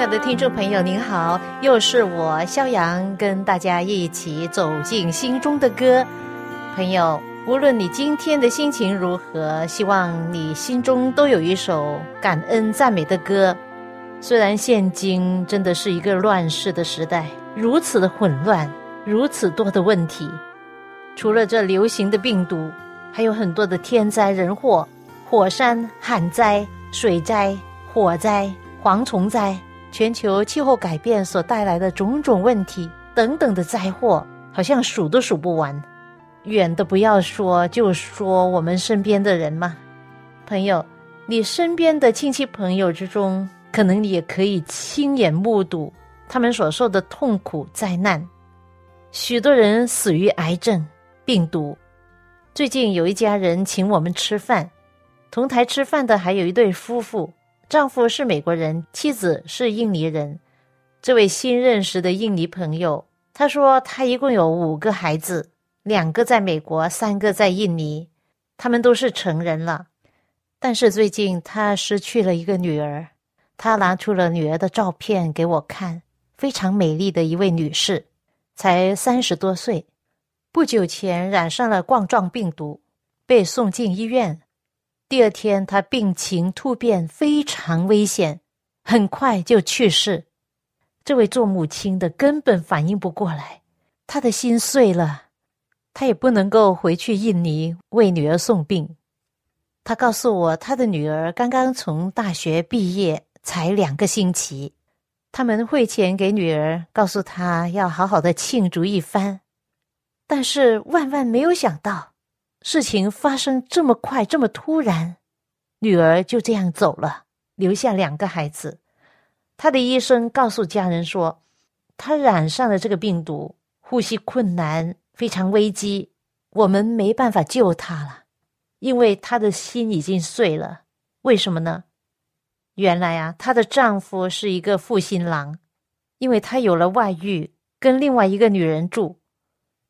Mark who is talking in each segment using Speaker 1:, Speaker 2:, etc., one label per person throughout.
Speaker 1: 亲爱的听众朋友，您好，又是我肖阳跟大家一起走进心中的歌。朋友，无论你今天的心情如何，希望你心中都有一首感恩赞美的歌。虽然现今真的是一个乱世的时代，如此的混乱，如此多的问题，除了这流行的病毒，还有很多的天灾人祸，火山、旱灾、水灾、火灾、蝗虫灾。全球气候改变所带来的种种问题等等的灾祸，好像数都数不完。远的不要说，就说我们身边的人嘛，朋友，你身边的亲戚朋友之中，可能你也可以亲眼目睹他们所受的痛苦灾难。许多人死于癌症、病毒。最近有一家人请我们吃饭，同台吃饭的还有一对夫妇。丈夫是美国人，妻子是印尼人。这位新认识的印尼朋友，他说他一共有五个孩子，两个在美国，三个在印尼，他们都是成人了。但是最近他失去了一个女儿，他拿出了女儿的照片给我看，非常美丽的一位女士，才三十多岁，不久前染上了冠状病毒，被送进医院。第二天，他病情突变，非常危险，很快就去世。这位做母亲的根本反应不过来，他的心碎了，他也不能够回去印尼为女儿送病。他告诉我，他的女儿刚刚从大学毕业，才两个星期。他们汇钱给女儿，告诉她要好好的庆祝一番，但是万万没有想到。事情发生这么快，这么突然，女儿就这样走了，留下两个孩子。他的医生告诉家人说，他染上了这个病毒，呼吸困难，非常危机，我们没办法救他了，因为他的心已经碎了。为什么呢？原来啊，她的丈夫是一个负心郎，因为他有了外遇，跟另外一个女人住，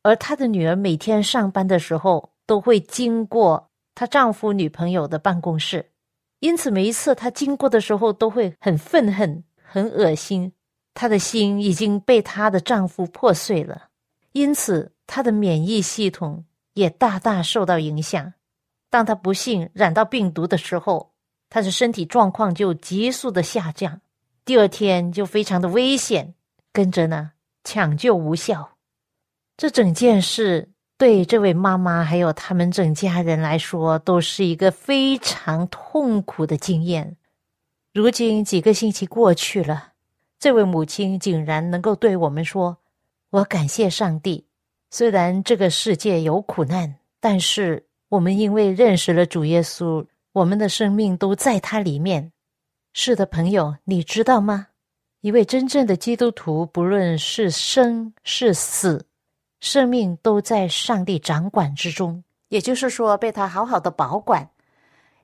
Speaker 1: 而她的女儿每天上班的时候。都会经过她丈夫女朋友的办公室，因此每一次她经过的时候都会很愤恨、很恶心。她的心已经被她的丈夫破碎了，因此她的免疫系统也大大受到影响。当她不幸染到病毒的时候，她的身体状况就急速的下降，第二天就非常的危险，跟着呢抢救无效。这整件事。对这位妈妈还有他们整家人来说，都是一个非常痛苦的经验。如今几个星期过去了，这位母亲竟然能够对我们说：“我感谢上帝，虽然这个世界有苦难，但是我们因为认识了主耶稣，我们的生命都在他里面。”是的，朋友，你知道吗？一位真正的基督徒，不论是生是死。生命都在上帝掌管之中，也就是说，被他好好的保管。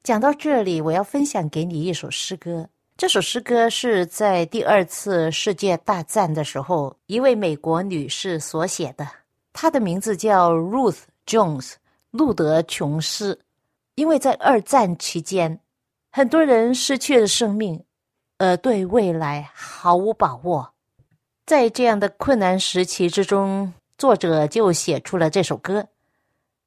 Speaker 1: 讲到这里，我要分享给你一首诗歌。这首诗歌是在第二次世界大战的时候，一位美国女士所写的。她的名字叫 Ruth Jones，路德琼斯。因为在二战期间，很多人失去了生命，而对未来毫无把握。在这样的困难时期之中。作者就写出了这首歌。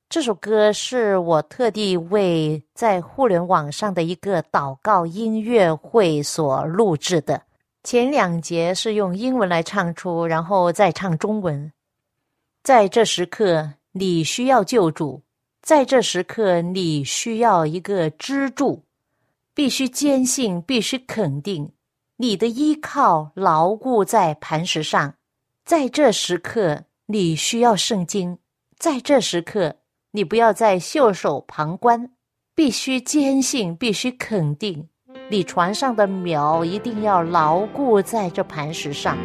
Speaker 1: 这首歌是我特地为在互联网上的一个祷告音乐会所录制的。前两节是用英文来唱出，然后再唱中文。在这时刻，你需要救主；在这时刻，你需要一个支柱，必须坚信，必须肯定，你的依靠牢固在磐石上。在这时刻。你需要圣经，在这时刻，你不要再袖手旁观，必须坚信，必须肯定，你船上的苗一定要牢固在这磐石上。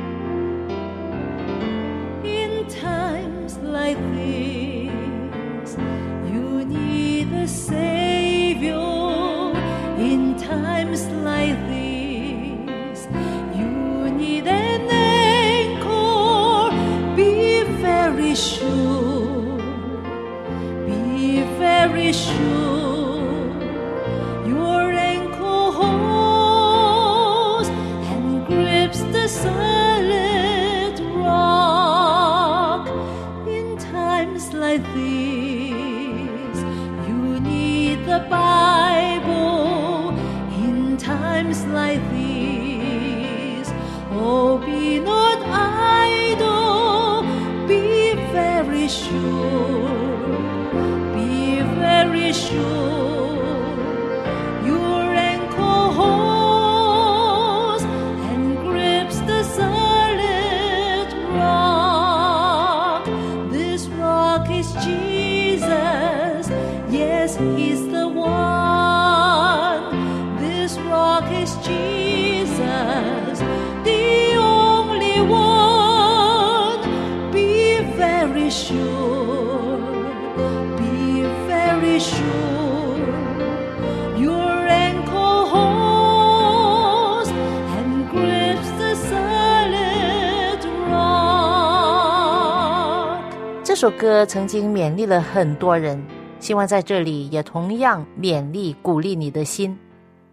Speaker 1: 首歌曾经勉励了很多人，希望在这里也同样勉励、鼓励你的心。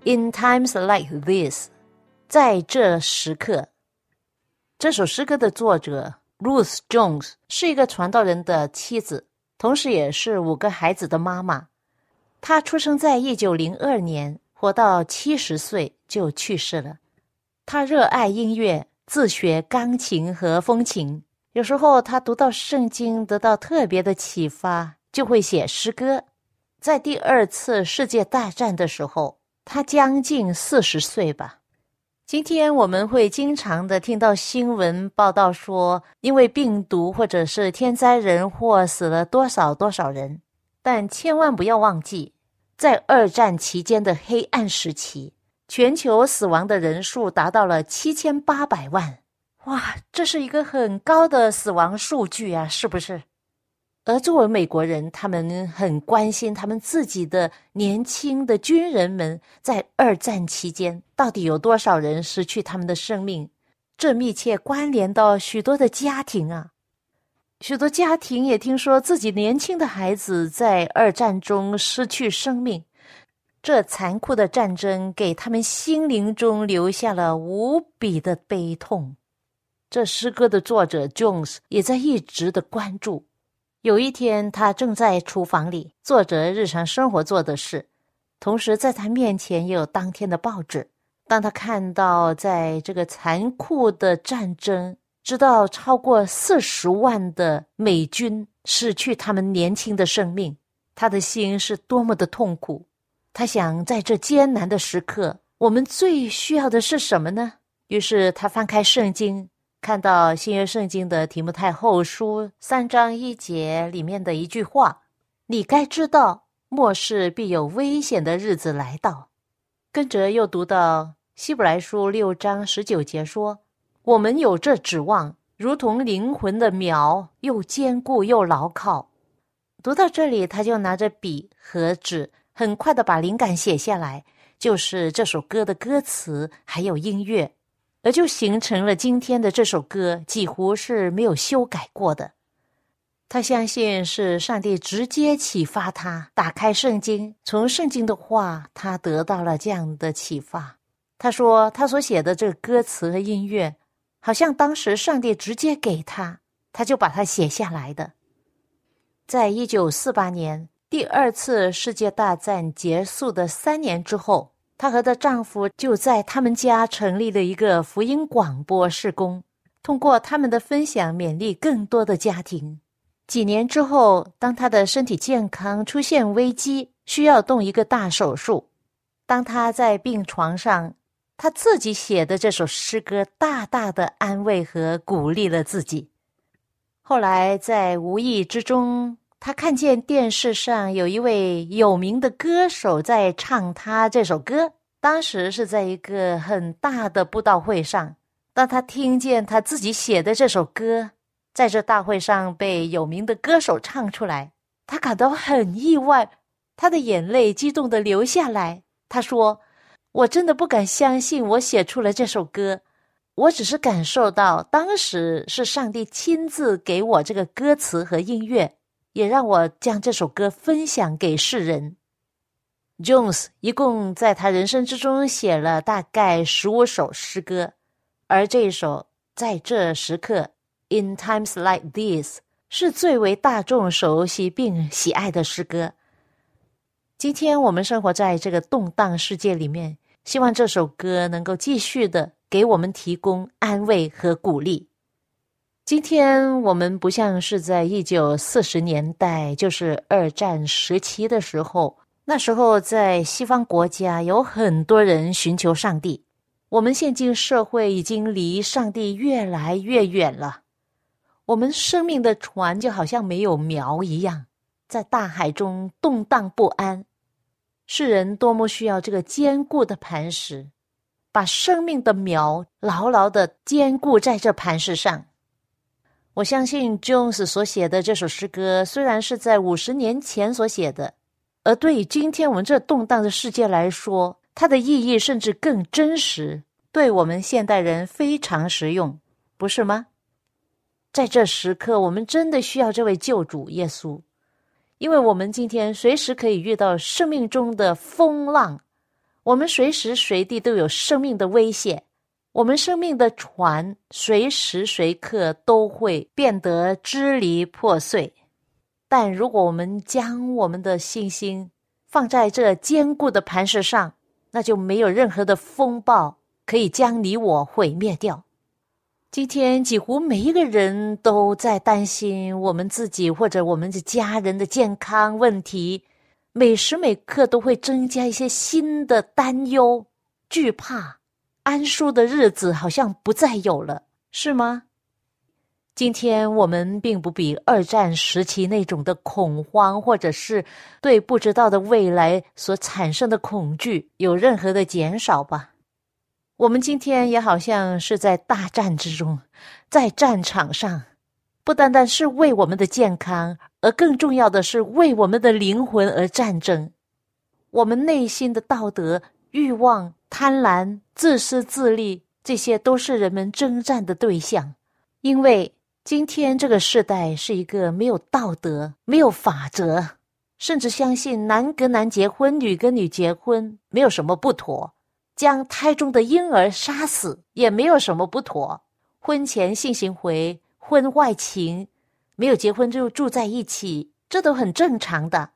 Speaker 1: In times like this，在这时刻，这首诗歌的作者 Ruth Jones 是一个传道人的妻子，同时也是五个孩子的妈妈。她出生在一九零二年，活到七十岁就去世了。她热爱音乐，自学钢琴和风琴。有时候他读到圣经，得到特别的启发，就会写诗歌。在第二次世界大战的时候，他将近四十岁吧。今天我们会经常的听到新闻报道说，因为病毒或者是天灾人祸死了多少多少人，但千万不要忘记，在二战期间的黑暗时期，全球死亡的人数达到了七千八百万。哇，这是一个很高的死亡数据啊，是不是？而作为美国人，他们很关心他们自己的年轻的军人们在二战期间到底有多少人失去他们的生命，这密切关联到许多的家庭啊。许多家庭也听说自己年轻的孩子在二战中失去生命，这残酷的战争给他们心灵中留下了无比的悲痛。这诗歌的作者 Jones 也在一直的关注。有一天，他正在厨房里做着日常生活做的事，同时在他面前也有当天的报纸。当他看到在这个残酷的战争，知道超过四十万的美军失去他们年轻的生命，他的心是多么的痛苦。他想，在这艰难的时刻，我们最需要的是什么呢？于是他翻开圣经。看到新约圣经的提摩太后书三章一节里面的一句话：“你该知道，末世必有危险的日子来到。”跟着又读到希伯来书六章十九节说：“我们有这指望，如同灵魂的苗，又坚固又牢靠。”读到这里，他就拿着笔和纸，很快的把灵感写下来，就是这首歌的歌词还有音乐。而就形成了今天的这首歌，几乎是没有修改过的。他相信是上帝直接启发他，打开圣经，从圣经的话，他得到了这样的启发。他说，他所写的这个歌词和音乐，好像当时上帝直接给他，他就把它写下来的。在一九四八年第二次世界大战结束的三年之后。她和她丈夫就在他们家成立了一个福音广播事工，通过他们的分享勉励更多的家庭。几年之后，当她的身体健康出现危机，需要动一个大手术，当她在病床上，她自己写的这首诗歌大大的安慰和鼓励了自己。后来在无意之中。他看见电视上有一位有名的歌手在唱他这首歌，当时是在一个很大的布道会上。当他听见他自己写的这首歌在这大会上被有名的歌手唱出来，他感到很意外，他的眼泪激动的流下来。他说：“我真的不敢相信，我写出了这首歌，我只是感受到当时是上帝亲自给我这个歌词和音乐。”也让我将这首歌分享给世人。Jones 一共在他人生之中写了大概十五首诗歌，而这一首在这时刻 In times like these 是最为大众熟悉并喜爱的诗歌。今天我们生活在这个动荡世界里面，希望这首歌能够继续的给我们提供安慰和鼓励。今天我们不像是在一九四十年代，就是二战时期的时候。那时候，在西方国家有很多人寻求上帝。我们现今社会已经离上帝越来越远了。我们生命的船就好像没有锚一样，在大海中动荡不安。世人多么需要这个坚固的磐石，把生命的锚牢牢的坚固在这磐石上。我相信 Jones 所写的这首诗歌，虽然是在五十年前所写的。而对于今天我们这动荡的世界来说，它的意义甚至更真实，对我们现代人非常实用，不是吗？在这时刻，我们真的需要这位救主耶稣，因为我们今天随时可以遇到生命中的风浪，我们随时随地都有生命的危险，我们生命的船随时随刻都会变得支离破碎。但如果我们将我们的信心放在这坚固的磐石上，那就没有任何的风暴可以将你我毁灭掉。今天几乎每一个人都在担心我们自己或者我们的家人的健康问题，每时每刻都会增加一些新的担忧、惧怕。安舒的日子好像不再有了，是吗？今天我们并不比二战时期那种的恐慌，或者是对不知道的未来所产生的恐惧有任何的减少吧？我们今天也好像是在大战之中，在战场上，不单单是为我们的健康，而更重要的是为我们的灵魂而战争。我们内心的道德、欲望、贪婪、自私自利，这些都是人们征战的对象，因为。今天这个时代是一个没有道德、没有法则，甚至相信男跟男结婚、女跟女结婚没有什么不妥，将胎中的婴儿杀死也没有什么不妥，婚前性行为、婚外情，没有结婚就住在一起，这都很正常的。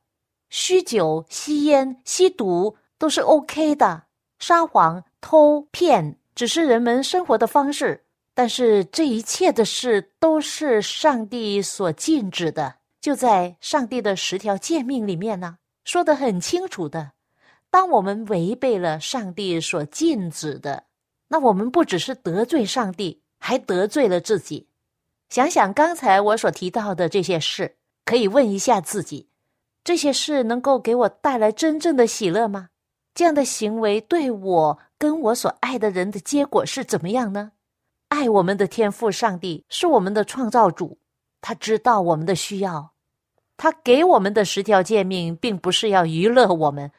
Speaker 1: 酗酒、吸烟、吸毒都是 OK 的，撒谎、偷骗只是人们生活的方式。但是这一切的事都是上帝所禁止的，就在上帝的十条诫命里面呢，说的很清楚的。当我们违背了上帝所禁止的，那我们不只是得罪上帝，还得罪了自己。想想刚才我所提到的这些事，可以问一下自己：这些事能够给我带来真正的喜乐吗？这样的行为对我跟我所爱的人的结果是怎么样呢？爱我们的天赋，上帝是我们的创造主，他知道我们的需要，他给我们的十条诫命，并不是要娱乐我们，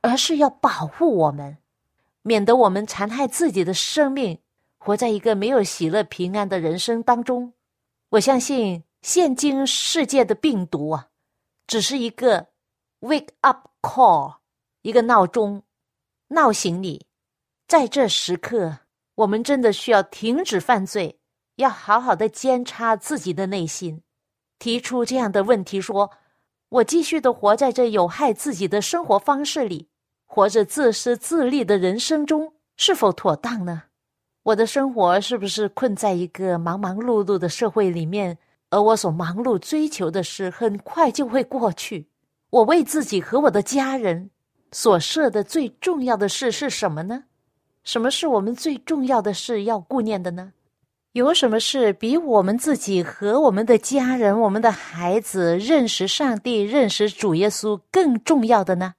Speaker 1: 而是要保护我们，免得我们残害自己的生命，活在一个没有喜乐平安的人生当中。我相信，现今世界的病毒啊，只是一个 wake up call，一个闹钟，闹醒你，在这时刻。我们真的需要停止犯罪，要好好的监察自己的内心，提出这样的问题：说，我继续的活在这有害自己的生活方式里，活着自私自利的人生中，是否妥当呢？我的生活是不是困在一个忙忙碌碌的社会里面？而我所忙碌追求的事，很快就会过去。我为自己和我的家人所设的最重要的事是什么呢？什么是我们最重要的事要顾念的呢？有什么事比我们自己和我们的家人、我们的孩子认识上帝、认识主耶稣更重要的呢？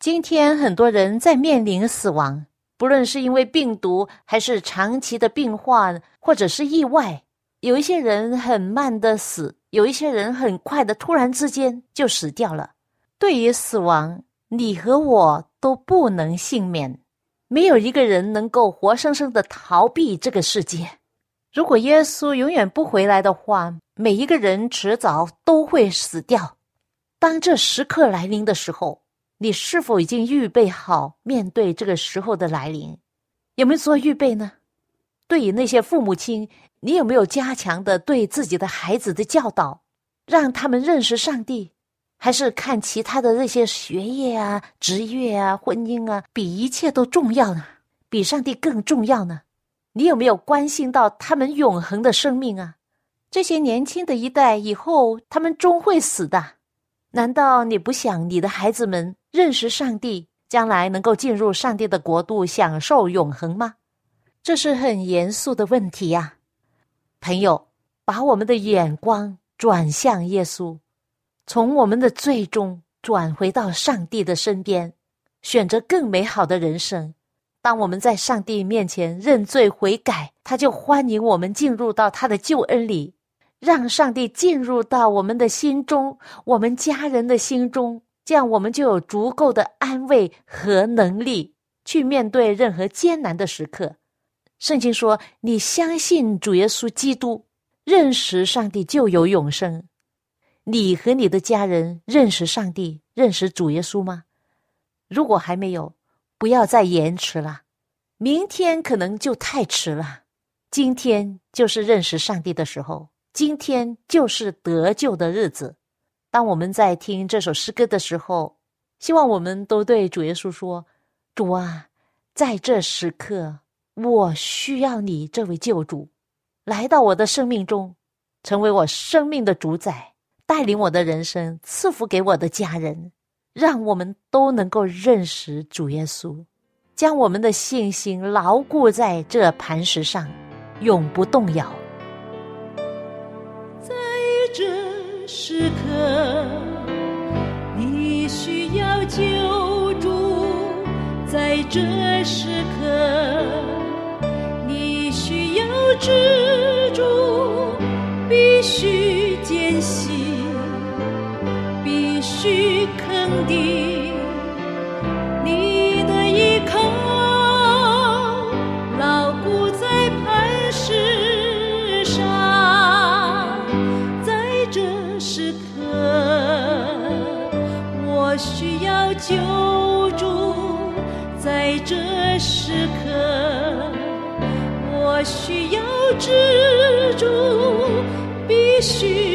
Speaker 1: 今天很多人在面临死亡，不论是因为病毒，还是长期的病患，或者是意外。有一些人很慢的死，有一些人很快的突然之间就死掉了。对于死亡，你和我都不能幸免。没有一个人能够活生生的逃避这个世界，如果耶稣永远不回来的话，每一个人迟早都会死掉。当这时刻来临的时候，你是否已经预备好面对这个时候的来临？有没有做预备呢？对于那些父母亲，你有没有加强的对自己的孩子的教导，让他们认识上帝？还是看其他的那些学业啊、职业啊、婚姻啊，比一切都重要呢？比上帝更重要呢？你有没有关心到他们永恒的生命啊？这些年轻的一代以后，他们终会死的。难道你不想你的孩子们认识上帝，将来能够进入上帝的国度，享受永恒吗？这是很严肃的问题呀，朋友，把我们的眼光转向耶稣。从我们的最终转回到上帝的身边，选择更美好的人生。当我们在上帝面前认罪悔改，他就欢迎我们进入到他的救恩里，让上帝进入到我们的心中，我们家人的心中，这样我们就有足够的安慰和能力去面对任何艰难的时刻。圣经说：“你相信主耶稣基督，认识上帝，就有永生。”你和你的家人认识上帝、认识主耶稣吗？如果还没有，不要再延迟了。明天可能就太迟了。今天就是认识上帝的时候，今天就是得救的日子。当我们在听这首诗歌的时候，希望我们都对主耶稣说：“主啊，在这时刻，我需要你这位救主来到我的生命中，成为我生命的主宰。”带领我的人生，赐福给我的家人，让我们都能够认识主耶稣，将我们的信心牢固在这磐石上，永不动摇。
Speaker 2: 在这时刻，你需要救助；在这时刻，你需要支柱，必须坚信。的，你的依靠牢固在磐石上，在这时刻我需要救助，在这时刻我需要支柱，必须。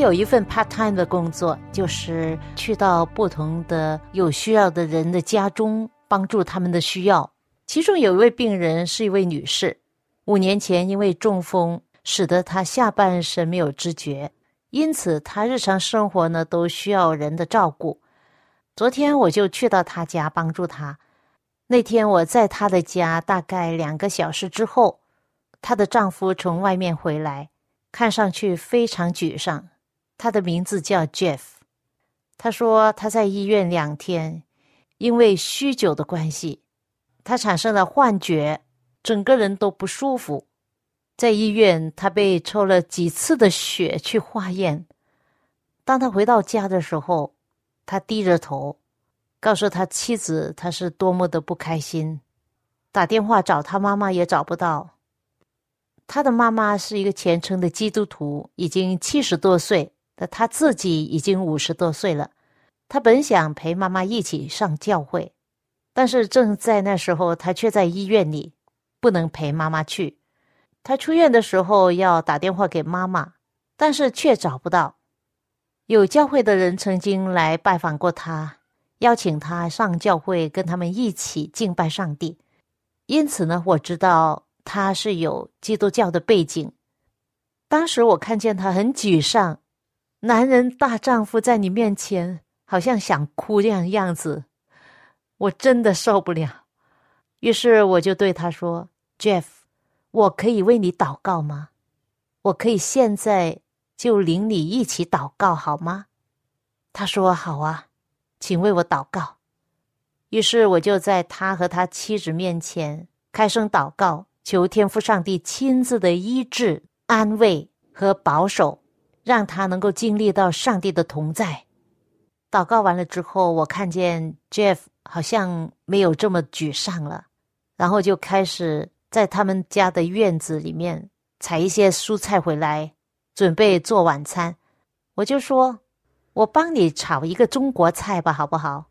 Speaker 1: 有一份 part time 的工作，就是去到不同的有需要的人的家中，帮助他们的需要。其中有一位病人是一位女士，五年前因为中风，使得她下半身没有知觉，因此她日常生活呢都需要人的照顾。昨天我就去到她家帮助她。那天我在她的家大概两个小时之后，她的丈夫从外面回来，看上去非常沮丧。他的名字叫 Jeff，他说他在医院两天，因为酗酒的关系，他产生了幻觉，整个人都不舒服。在医院，他被抽了几次的血去化验。当他回到家的时候，他低着头，告诉他妻子他是多么的不开心，打电话找他妈妈也找不到。他的妈妈是一个虔诚的基督徒，已经七十多岁，但他自己已经五十多岁了。他本想陪妈妈一起上教会，但是正在那时候，他却在医院里，不能陪妈妈去。他出院的时候要打电话给妈妈，但是却找不到。有教会的人曾经来拜访过他，邀请他上教会跟他们一起敬拜上帝。因此呢，我知道他是有基督教的背景。当时我看见他很沮丧，男人大丈夫在你面前好像想哭这样样子，我真的受不了。于是我就对他说：“Jeff。”我可以为你祷告吗？我可以现在就领你一起祷告好吗？他说：“好啊，请为我祷告。”于是我就在他和他妻子面前开声祷告，求天父上帝亲自的医治、安慰和保守，让他能够经历到上帝的同在。祷告完了之后，我看见 Jeff 好像没有这么沮丧了，然后就开始。在他们家的院子里面采一些蔬菜回来，准备做晚餐。我就说：“我帮你炒一个中国菜吧，好不好？”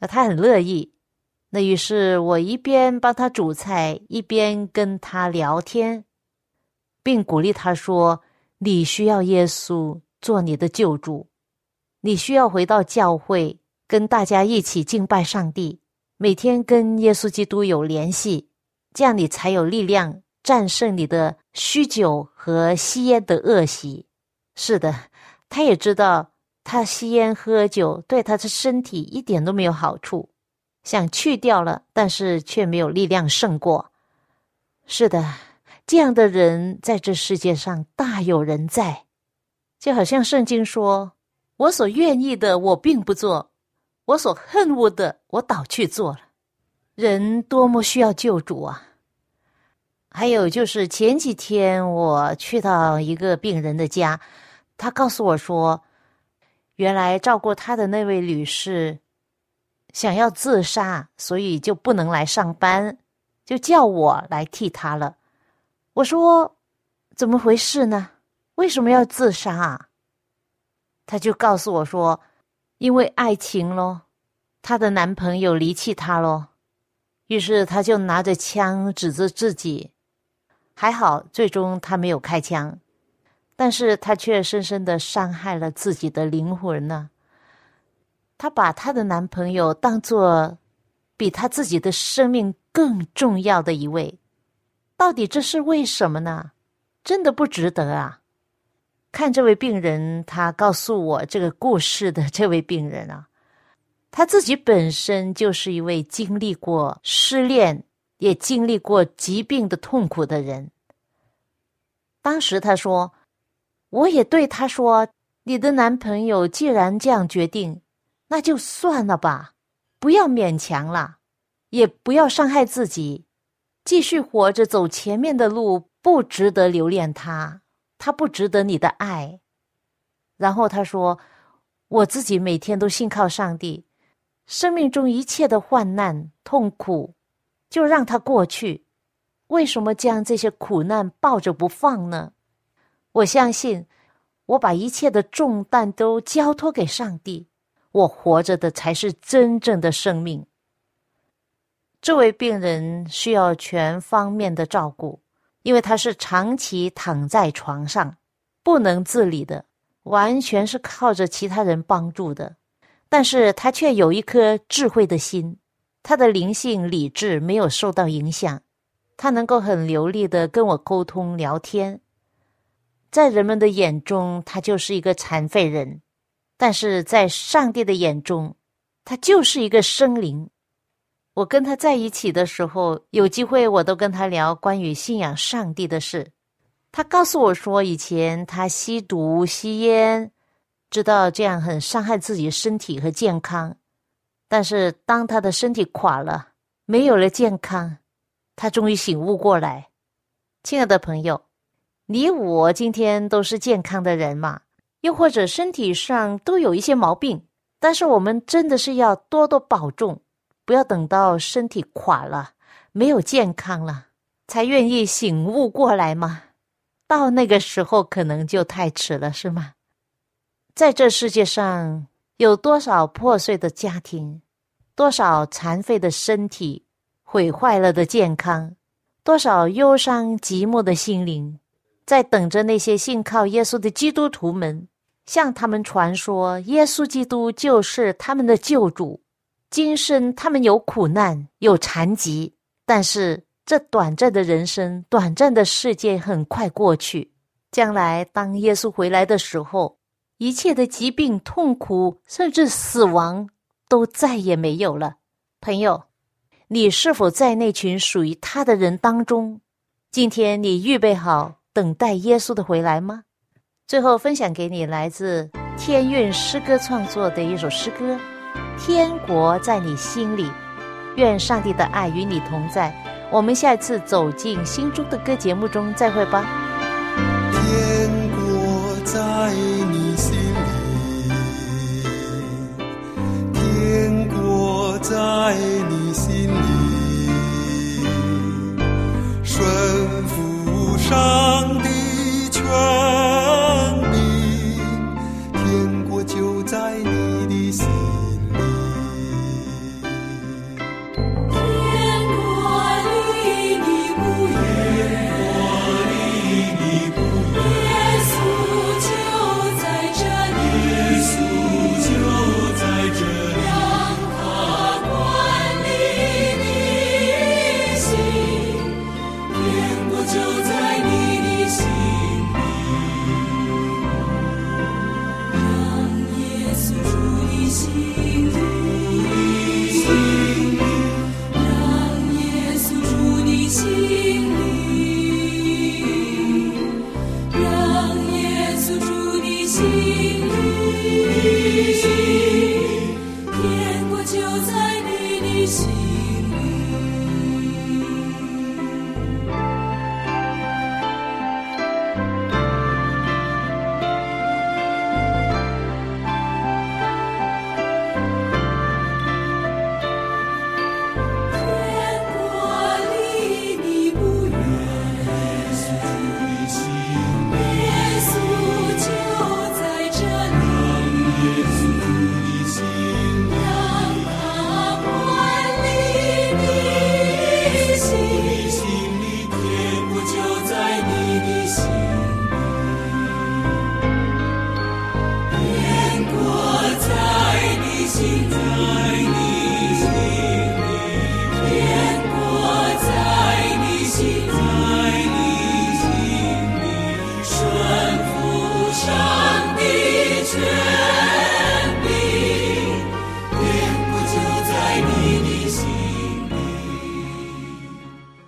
Speaker 1: 那他很乐意。那于是我一边帮他煮菜，一边跟他聊天，并鼓励他说：“你需要耶稣做你的救主，你需要回到教会，跟大家一起敬拜上帝，每天跟耶稣基督有联系。”这样你才有力量战胜你的酗酒和吸烟的恶习。是的，他也知道他吸烟喝酒对他的身体一点都没有好处，想去掉了，但是却没有力量胜过。是的，这样的人在这世界上大有人在，就好像圣经说：“我所愿意的，我并不做；我所恨恶的，我倒去做了。”人多么需要救主啊！还有就是前几天我去到一个病人的家，他告诉我说，原来照顾他的那位女士想要自杀，所以就不能来上班，就叫我来替他了。我说怎么回事呢？为什么要自杀啊？他就告诉我说，因为爱情咯，她的男朋友离弃她咯。于是他就拿着枪指着自己。还好，最终他没有开枪，但是他却深深的伤害了自己的灵魂呢。他把他的男朋友当做比他自己的生命更重要的一位，到底这是为什么呢？真的不值得啊！看这位病人，他告诉我这个故事的这位病人啊，他自己本身就是一位经历过失恋。也经历过疾病的痛苦的人，当时他说：“我也对他说，你的男朋友既然这样决定，那就算了吧，不要勉强了，也不要伤害自己，继续活着走前面的路，不值得留恋他，他不值得你的爱。”然后他说：“我自己每天都信靠上帝，生命中一切的患难痛苦。”就让他过去，为什么将这些苦难抱着不放呢？我相信，我把一切的重担都交托给上帝，我活着的才是真正的生命。这位病人需要全方面的照顾，因为他是长期躺在床上，不能自理的，完全是靠着其他人帮助的，但是他却有一颗智慧的心。他的灵性理智没有受到影响，他能够很流利的跟我沟通聊天。在人们的眼中，他就是一个残废人，但是在上帝的眼中，他就是一个生灵。我跟他在一起的时候，有机会我都跟他聊关于信仰上帝的事。他告诉我说，以前他吸毒吸烟，知道这样很伤害自己身体和健康。但是，当他的身体垮了，没有了健康，他终于醒悟过来。亲爱的朋友，你我今天都是健康的人嘛？又或者身体上都有一些毛病，但是我们真的是要多多保重，不要等到身体垮了、没有健康了，才愿意醒悟过来吗？到那个时候，可能就太迟了，是吗？在这世界上，有多少破碎的家庭，多少残废的身体，毁坏了的健康，多少忧伤寂寞的心灵，在等着那些信靠耶稣的基督徒们。向他们传说，耶稣基督就是他们的救主。今生他们有苦难，有残疾，但是这短暂的人生、短暂的世界很快过去。将来当耶稣回来的时候，一切的疾病、痛苦，甚至死亡，都再也没有了。朋友，你是否在那群属于他的人当中？今天你预备好等待耶稣的回来吗？最后分享给你来自天韵诗歌创作的一首诗歌《天国在你心里》，愿上帝的爱与你同在。我们下一次走进心中的歌节目中再会吧。
Speaker 3: 天国在你心里，天国在你心里，顺服上帝权。